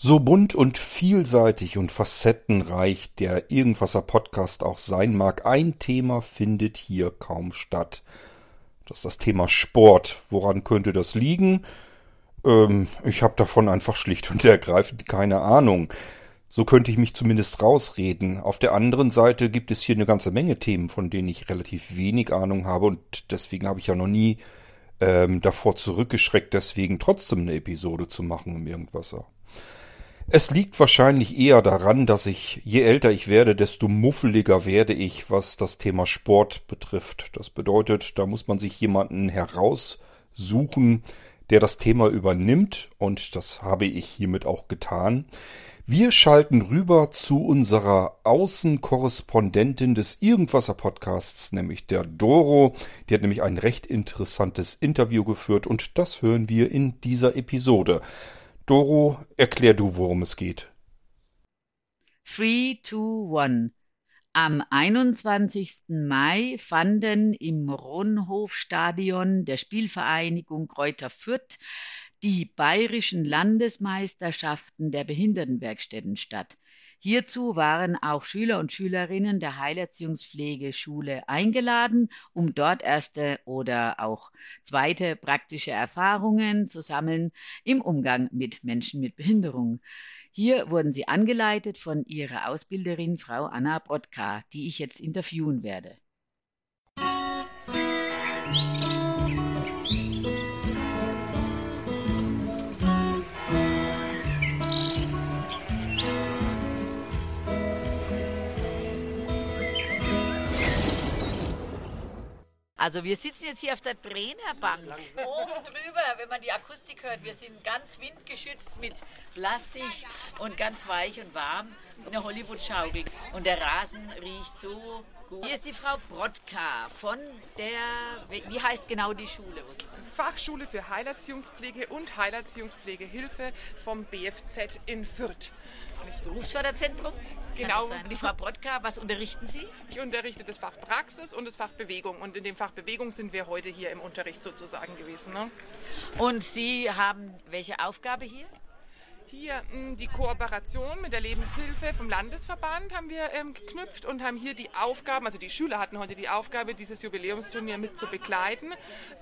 So bunt und vielseitig und facettenreich der Irgendwasser Podcast auch sein mag, ein Thema findet hier kaum statt. Das ist das Thema Sport. Woran könnte das liegen? Ähm, ich habe davon einfach schlicht und ergreifend keine Ahnung. So könnte ich mich zumindest rausreden. Auf der anderen Seite gibt es hier eine ganze Menge Themen, von denen ich relativ wenig Ahnung habe und deswegen habe ich ja noch nie ähm, davor zurückgeschreckt, deswegen trotzdem eine Episode zu machen im Irgendwasser. Es liegt wahrscheinlich eher daran, dass ich, je älter ich werde, desto muffeliger werde ich, was das Thema Sport betrifft. Das bedeutet, da muss man sich jemanden heraussuchen, der das Thema übernimmt, und das habe ich hiermit auch getan. Wir schalten rüber zu unserer Außenkorrespondentin des Irgendwasser Podcasts, nämlich der Doro. Die hat nämlich ein recht interessantes Interview geführt und das hören wir in dieser Episode. Doro, erklär du, worum es geht. 3, 2, 1. Am 21. Mai fanden im Ronhofstadion der Spielvereinigung Kräuter Fürth die bayerischen Landesmeisterschaften der Behindertenwerkstätten statt. Hierzu waren auch Schüler und Schülerinnen der Heilerziehungspflegeschule eingeladen, um dort erste oder auch zweite praktische Erfahrungen zu sammeln im Umgang mit Menschen mit Behinderung. Hier wurden sie angeleitet von ihrer Ausbilderin Frau Anna Brodka, die ich jetzt interviewen werde. Also wir sitzen jetzt hier auf der Trainerbank. Oben drüber, wenn man die Akustik hört, wir sind ganz windgeschützt mit Plastik und ganz weich und warm. Eine Hollywood-Schaukel. Und der Rasen riecht so gut. Hier ist die Frau Brodka von der, wie heißt genau die Schule? Fachschule für Heilerziehungspflege und Heilerziehungspflegehilfe vom BFZ in Fürth. Berufsförderzentrum? Genau. Die Frau Brodka, was unterrichten Sie? Ich unterrichte das Fach Praxis und das Fach Bewegung. Und in dem Fach Bewegung sind wir heute hier im Unterricht sozusagen gewesen. Ne? Und Sie haben welche Aufgabe hier? Hier hm, die Kooperation mit der Lebenshilfe vom Landesverband haben wir ähm, geknüpft und haben hier die Aufgaben, also die Schüler hatten heute die Aufgabe, dieses Jubiläumsturnier mit zu begleiten.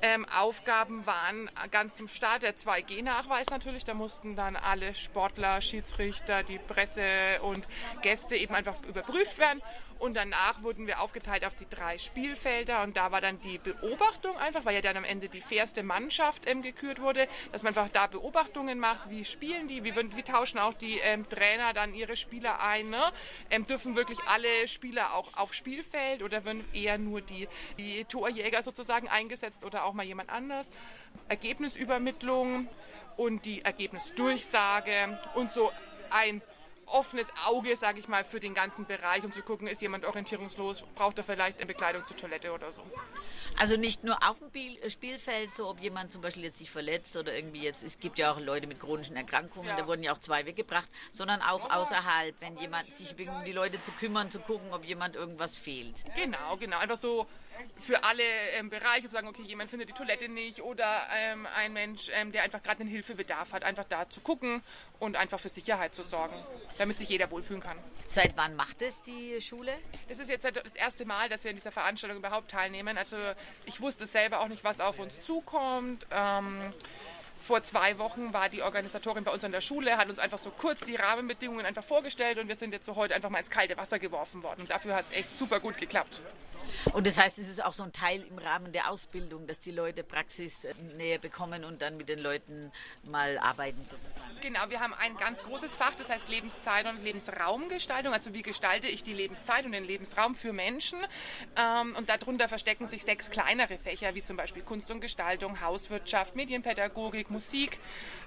Ähm, Aufgaben waren ganz zum Start der 2G-Nachweis natürlich. Da mussten dann alle Sportler, Schiedsrichter, die Presse und Gäste eben einfach überprüft werden. Und danach wurden wir aufgeteilt auf die drei Spielfelder und da war dann die Beobachtung einfach, weil ja dann am Ende die fairste Mannschaft ähm, gekürt wurde, dass man einfach da Beobachtungen macht, wie spielen die, wie, wie tauschen auch die ähm, Trainer dann ihre Spieler ein, ne? ähm, dürfen wirklich alle Spieler auch auf Spielfeld oder werden eher nur die, die Torjäger sozusagen eingesetzt oder auch mal jemand anders. Ergebnisübermittlung und die Ergebnisdurchsage und so ein offenes Auge, sage ich mal, für den ganzen Bereich, um zu gucken, ist jemand orientierungslos, braucht er vielleicht eine Bekleidung zur Toilette oder so. Also nicht nur auf dem äh, Spielfeld, so ob jemand zum Beispiel jetzt sich verletzt oder irgendwie jetzt, es gibt ja auch Leute mit chronischen Erkrankungen, ja. da wurden ja auch zwei weggebracht, sondern auch außerhalb, wenn jemand sich um die Leute zu kümmern, zu gucken, ob jemand irgendwas fehlt. Genau, genau, einfach so für alle ähm, Bereiche zu sagen, okay, jemand findet die Toilette nicht oder ähm, ein Mensch, ähm, der einfach gerade einen Hilfebedarf hat, einfach da zu gucken und einfach für Sicherheit zu sorgen, damit sich jeder wohlfühlen kann. Seit wann macht es die Schule? Das ist jetzt das erste Mal, dass wir in dieser Veranstaltung überhaupt teilnehmen. Also ich wusste selber auch nicht, was auf uns zukommt. Ähm, vor zwei Wochen war die Organisatorin bei uns an der Schule, hat uns einfach so kurz die Rahmenbedingungen einfach vorgestellt und wir sind jetzt so heute einfach mal ins kalte Wasser geworfen worden. Und dafür hat es echt super gut geklappt. Und das heißt, es ist auch so ein Teil im Rahmen der Ausbildung, dass die Leute Praxis näher bekommen und dann mit den Leuten mal arbeiten sozusagen. Genau, wir haben ein ganz großes Fach, das heißt Lebenszeit und Lebensraumgestaltung. Also wie gestalte ich die Lebenszeit und den Lebensraum für Menschen? Ähm, und darunter verstecken sich sechs kleinere Fächer, wie zum Beispiel Kunst und Gestaltung, Hauswirtschaft, Medienpädagogik, Musik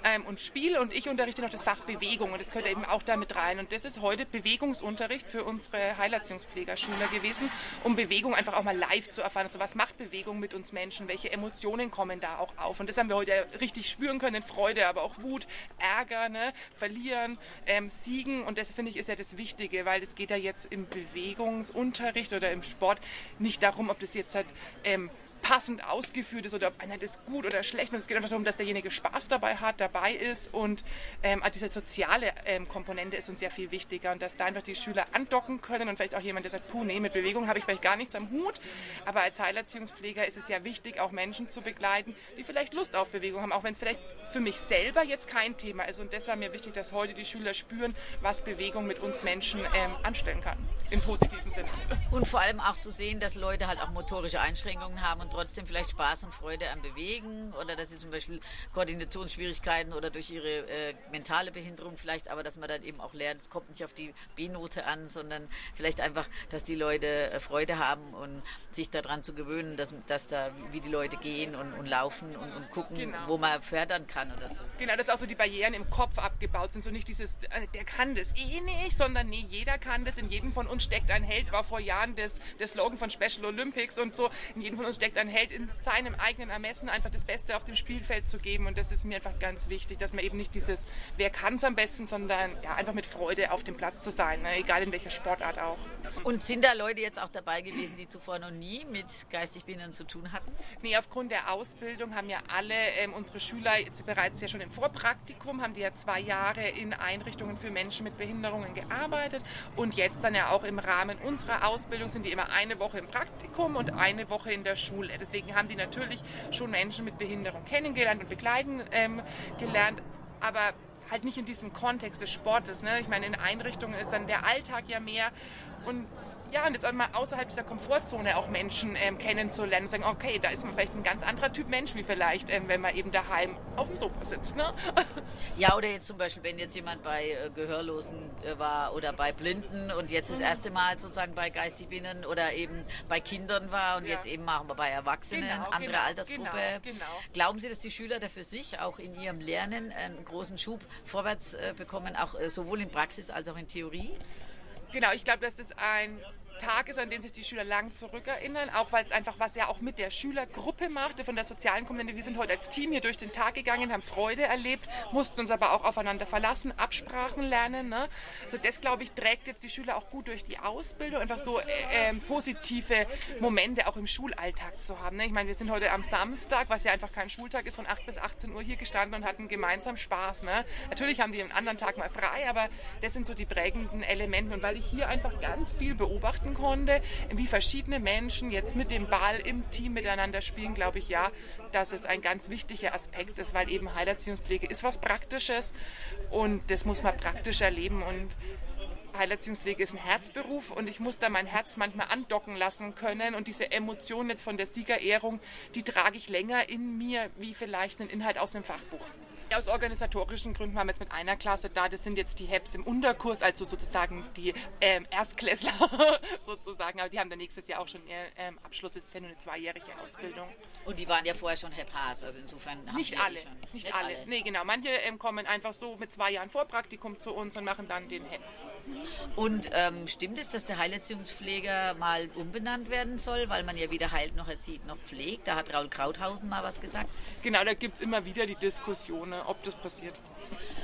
ähm, und Spiel. Und ich unterrichte noch das Fach Bewegung und das gehört eben auch damit rein. Und das ist heute Bewegungsunterricht für unsere Heilerziehungspflegerschüler gewesen, um Bewegung einfach auch mal live zu erfahren. Also was macht Bewegung mit uns Menschen? Welche Emotionen kommen da auch auf? Und das haben wir heute richtig spüren können. Freude, aber auch Wut, Ärger, ne? verlieren, ähm, siegen. Und das finde ich ist ja das Wichtige, weil es geht ja jetzt im Bewegungsunterricht oder im Sport nicht darum, ob das jetzt halt ähm, passend ausgeführt ist oder ob einer das gut oder schlecht macht. Es geht einfach darum, dass derjenige Spaß dabei hat, dabei ist und ähm, diese soziale ähm, Komponente ist uns sehr viel wichtiger und dass da einfach die Schüler andocken können und vielleicht auch jemand, der sagt, puh, nee, mit Bewegung habe ich vielleicht gar nichts am Hut, aber als Heilerziehungspfleger ist es ja wichtig, auch Menschen zu begleiten, die vielleicht Lust auf Bewegung haben, auch wenn es vielleicht für mich selber jetzt kein Thema ist und das war mir wichtig, dass heute die Schüler spüren, was Bewegung mit uns Menschen ähm, anstellen kann, im positiven Sinne. Und vor allem auch zu sehen, dass Leute halt auch motorische Einschränkungen haben und trotzdem vielleicht Spaß und Freude am Bewegen oder dass sie zum Beispiel Koordinationsschwierigkeiten oder durch ihre äh, mentale Behinderung vielleicht, aber dass man dann eben auch lernt, es kommt nicht auf die B-Note an, sondern vielleicht einfach, dass die Leute äh, Freude haben und sich daran zu gewöhnen, dass, dass da, wie die Leute gehen und, und laufen und, und gucken, genau. wo man fördern kann oder so. Genau, dass auch so die Barrieren im Kopf abgebaut sind, so nicht dieses, äh, der kann das eh nicht, sondern nee, jeder kann das, in jedem von uns steckt ein Held, war vor Jahren das, der Slogan von Special Olympics und so, in jedem von uns steckt ein Held, in seinem eigenen Ermessen einfach das Beste auf dem Spielfeld zu geben und das ist mir einfach ganz wichtig, dass man eben nicht dieses, wer kann es am besten, sondern ja, einfach mit Freude auf dem Platz zu sein, ne? egal in welcher Sportart auch. Und sind da Leute jetzt auch dabei gewesen, die zuvor noch nie mit geistig Behindern zu tun hatten? Nee, aufgrund der Ausbildung haben ja alle ähm, unsere Schüler jetzt bereits ja schon im Vorpraktikum, haben die ja zwei Jahre in Einrichtungen für Menschen mit Behinderungen gearbeitet und jetzt dann ja auch im Rahmen unserer Ausbildung sind die immer eine Woche im Praktikum und eine Woche in der Schule. Deswegen haben die natürlich schon Menschen mit Behinderung kennengelernt und begleiten ähm, gelernt, aber halt nicht in diesem Kontext des Sportes. Ne? Ich meine, in Einrichtungen ist dann der Alltag ja mehr und ja, und jetzt auch mal außerhalb dieser Komfortzone auch Menschen ähm, kennenzulernen und sagen, okay, da ist man vielleicht ein ganz anderer Typ Mensch wie vielleicht, ähm, wenn man eben daheim auf dem Sofa sitzt. Ne? Ja, oder jetzt zum Beispiel, wenn jetzt jemand bei äh, Gehörlosen äh, war oder bei Blinden und jetzt das mhm. erste Mal sozusagen bei Geistigbinnen oder eben bei Kindern war und ja. jetzt eben machen wir bei Erwachsenen, genau, andere genau, Altersgruppe. Genau, genau, Glauben Sie, dass die Schüler da für sich auch in ihrem Lernen einen großen Schub vorwärts äh, bekommen, auch äh, sowohl in Praxis als auch in Theorie? Genau, ich glaube, dass das ein Tag ist, an den sich die Schüler lang zurückerinnern, auch weil es einfach was ja auch mit der Schülergruppe machte, von der sozialen Komponente. Wir sind heute als Team hier durch den Tag gegangen, haben Freude erlebt, mussten uns aber auch aufeinander verlassen, Absprachen lernen. Ne? So das, glaube ich, trägt jetzt die Schüler auch gut durch die Ausbildung, einfach so äh, äh, positive Momente auch im Schulalltag zu haben. Ne? Ich meine, wir sind heute am Samstag, was ja einfach kein Schultag ist, von 8 bis 18 Uhr hier gestanden und hatten gemeinsam Spaß. Ne? Natürlich haben die einen anderen Tag mal frei, aber das sind so die prägenden Elemente. Und weil ich hier einfach ganz viel beobachten beobachten konnte, wie verschiedene Menschen jetzt mit dem Ball im Team miteinander spielen, glaube ich ja, dass es ein ganz wichtiger Aspekt ist, weil eben Heilerziehungspflege ist was Praktisches und das muss man praktisch erleben und Heilerziehungspflege ist ein Herzberuf und ich muss da mein Herz manchmal andocken lassen können und diese Emotion jetzt von der Siegerehrung, die trage ich länger in mir wie vielleicht ein Inhalt aus einem Fachbuch. Aus organisatorischen Gründen waren wir jetzt mit einer Klasse da. Das sind jetzt die HEPs im Unterkurs, also sozusagen die ähm, Erstklässler sozusagen. Aber die haben dann nächstes Jahr auch schon ihr ähm, Abschluss. Das ist ja nur eine zweijährige Ausbildung. Und die waren ja vorher schon HEP-Has, also insofern haben Nicht alle, schon. nicht, nicht alle. alle. Nee, genau. Manche ähm, kommen einfach so mit zwei Jahren Vorpraktikum zu uns und machen dann den HEP. Und ähm, stimmt es, dass der Heilerziehungspfleger mal umbenannt werden soll, weil man ja weder heilt noch erzieht noch pflegt? Da hat Raul Krauthausen mal was gesagt. Genau, da gibt es immer wieder die Diskussion, ob das passiert.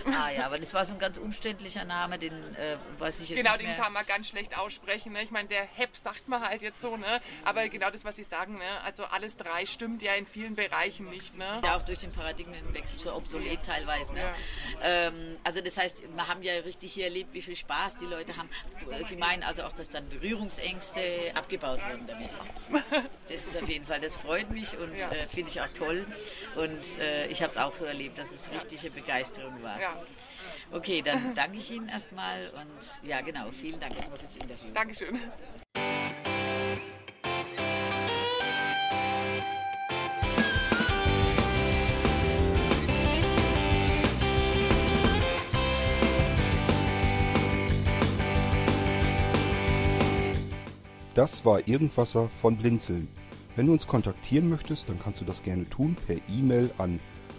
Ah ja, aber das war so ein ganz umständlicher Name, den äh, weiß ich jetzt genau, nicht Genau, den kann man ganz schlecht aussprechen. Ne? Ich meine, der HEP sagt man halt jetzt so, ne? aber genau das, was Sie sagen, ne? also alles drei stimmt ja in vielen Bereichen nicht. Ne? Ja, auch durch den Paradigmenwechsel so obsolet teilweise. Ne? Ja. Ähm, also das heißt, wir haben ja richtig hier erlebt, wie viel Spaß die Leute haben. Sie meinen also auch, dass dann Berührungsängste abgebaut wurden damit. Das ist auf jeden Fall, das freut mich und ja. äh, finde ich auch toll. Und äh, ich habe es auch so erlebt, dass es richtige Begeisterung war. Ja. Okay, dann danke ich Ihnen erstmal und ja, genau, vielen Dank für das Interview. Dankeschön. Das war Irgendwasser von Blinzeln. Wenn du uns kontaktieren möchtest, dann kannst du das gerne tun per E-Mail an